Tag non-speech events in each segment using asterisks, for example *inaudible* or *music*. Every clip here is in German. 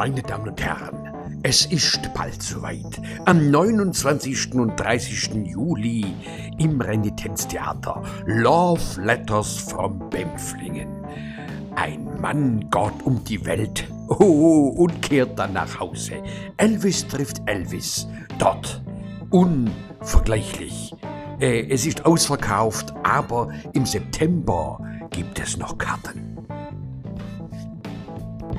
Meine Damen und Herren, es ist bald soweit. Am 29. und 30. Juli im Renitenztheater Love Letters from Bempflingen. Ein Mann geht um die Welt *laughs* oh, und kehrt dann nach Hause. Elvis trifft Elvis. Dort. Unvergleichlich. Äh, es ist ausverkauft, aber im September gibt es noch Karten. So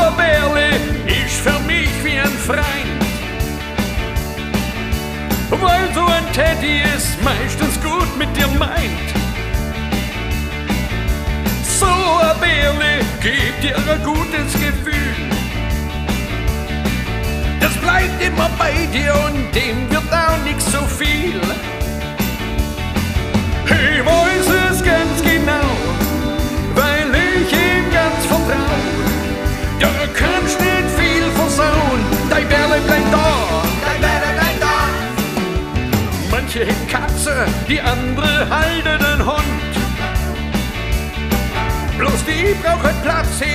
ein Bärle ist für mich wie ein Freund. Weil so ein Teddy es meistens gut mit dir meint. Bleibt immer bei dir und dem wird auch nicht so viel. Ich weiß es ganz genau, weil ich ihm ganz vertrau. Du kannst nicht viel versauen, dein Bärle bleibt da. Dein Bärle bleibt da. Manche hätten Katze, die andere halten den Hund. Bloß die brauchen Platz hier